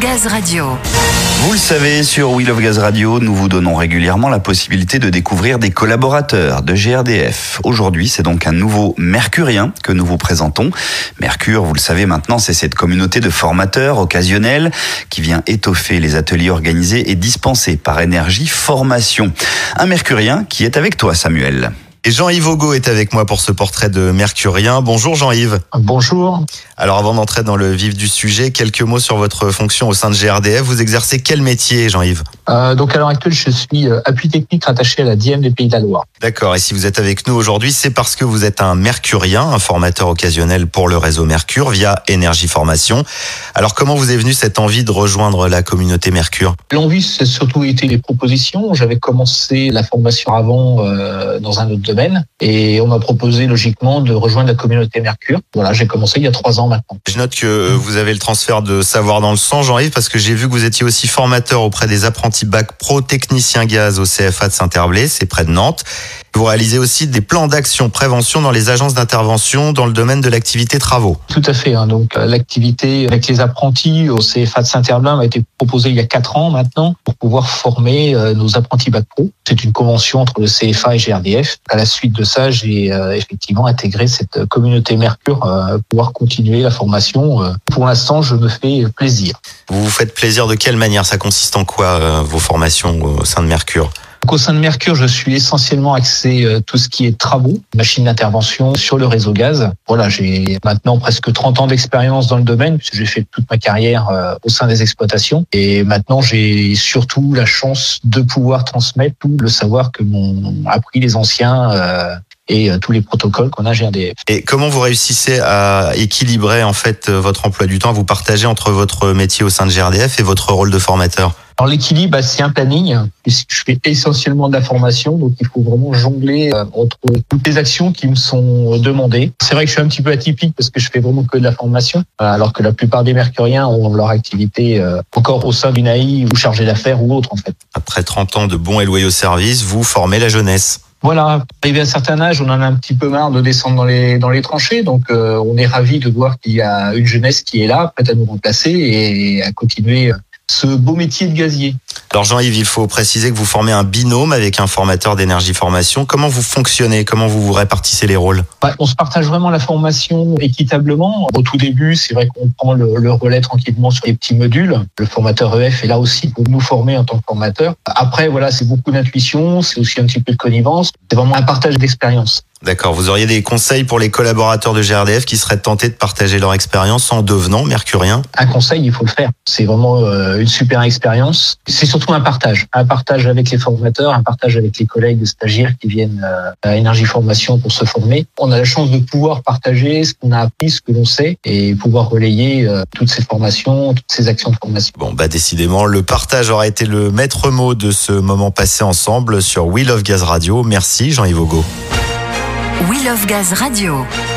Gaz Radio. Vous le savez, sur Wheel of Gaz Radio, nous vous donnons régulièrement la possibilité de découvrir des collaborateurs de GRDF. Aujourd'hui, c'est donc un nouveau Mercurien que nous vous présentons. Mercure, vous le savez maintenant, c'est cette communauté de formateurs occasionnels qui vient étoffer les ateliers organisés et dispensés par Énergie Formation. Un Mercurien qui est avec toi, Samuel. Et Jean-Yves Augo est avec moi pour ce portrait de Mercurien. Bonjour Jean-Yves. Bonjour. Alors avant d'entrer dans le vif du sujet, quelques mots sur votre fonction au sein de GRDF. Vous exercez quel métier Jean-Yves? Euh, Donc à l'heure actuelle, je suis euh, appui technique rattaché à la DM des Pays de la Loire. D'accord. Et si vous êtes avec nous aujourd'hui, c'est parce que vous êtes un Mercurien, un formateur occasionnel pour le réseau Mercure via Énergie Formation. Alors comment vous est venue cette envie de rejoindre la communauté Mercure? L'envie, c'est surtout été les propositions. J'avais commencé la formation avant euh, dans un autre domaine et on m'a proposé logiquement de rejoindre la communauté Mercure. Voilà, j'ai commencé il y a trois ans maintenant. Je note que vous avez le transfert de savoir dans le sang, Jean-Yves, parce que j'ai vu que vous étiez aussi formateur auprès des apprentis bac pro technicien gaz au CFA de Saint-Herblay, c'est près de Nantes. Vous réalisez aussi des plans d'action prévention dans les agences d'intervention dans le domaine de l'activité travaux. Tout à fait. Hein. Donc euh, l'activité avec les apprentis au CFA de Saint-Herblain a été proposée il y a quatre ans maintenant pour pouvoir former euh, nos apprentis bac pro. C'est une convention entre le CFA et GRDF. À la suite de ça, j'ai euh, effectivement intégré cette communauté Mercure pour pouvoir continuer la formation. Pour l'instant, je me fais plaisir. Vous vous faites plaisir de quelle manière? Ça consiste en quoi vos formations au sein de Mercure? Au sein de Mercure, je suis essentiellement axé euh, tout ce qui est travaux, machines d'intervention sur le réseau gaz. Voilà, j'ai maintenant presque 30 ans d'expérience dans le domaine puisque j'ai fait toute ma carrière euh, au sein des exploitations et maintenant j'ai surtout la chance de pouvoir transmettre tout le savoir que m'ont appris les anciens euh, et tous les protocoles qu'on a GRDF. Et comment vous réussissez à équilibrer en fait votre emploi du temps, à vous partager entre votre métier au sein de GRDF et votre rôle de formateur? Alors l'équilibre, bah, c'est un planning. Je fais essentiellement de la formation, donc il faut vraiment jongler euh, entre toutes les actions qui me sont demandées. C'est vrai que je suis un petit peu atypique parce que je fais vraiment que de la formation, euh, alors que la plupart des mercuriens ont leur activité euh, encore au sein d'une AI ou chargé d'affaires ou autre en fait. Après 30 ans de bons et loyaux services, vous formez la jeunesse. Voilà, arrivé à un certain âge, on en a un petit peu marre de descendre dans les dans les tranchées, donc on est ravi de voir qu'il y a une jeunesse qui est là, prête à nous remplacer et à continuer ce beau métier de gazier. Alors Jean-Yves, il faut préciser que vous formez un binôme avec un formateur d'énergie formation. Comment vous fonctionnez? Comment vous vous répartissez les rôles? Bah, On se partage vraiment la formation équitablement. Au tout début, c'est vrai qu'on prend le, relais tranquillement sur les petits modules. Le formateur EF est là aussi pour nous former en tant que formateur. Après, voilà, c'est beaucoup d'intuition, c'est aussi un petit peu de connivence. C'est vraiment un partage d'expérience. D'accord. Vous auriez des conseils pour les collaborateurs de GRDF qui seraient tentés de partager leur expérience en devenant mercurien Un conseil, il faut le faire. C'est vraiment euh, une super expérience. C'est surtout un partage. Un partage avec les formateurs, un partage avec les collègues stagiaires qui viennent euh, à Énergie Formation pour se former. On a la chance de pouvoir partager ce qu'on a appris, ce que l'on sait et pouvoir relayer euh, toutes ces formations, toutes ces actions de formation. Bon, bah décidément, le partage aura été le maître mot de ce moment passé ensemble sur We Love Gaz Radio. Merci Jean-Yves We Love Gaz Radio.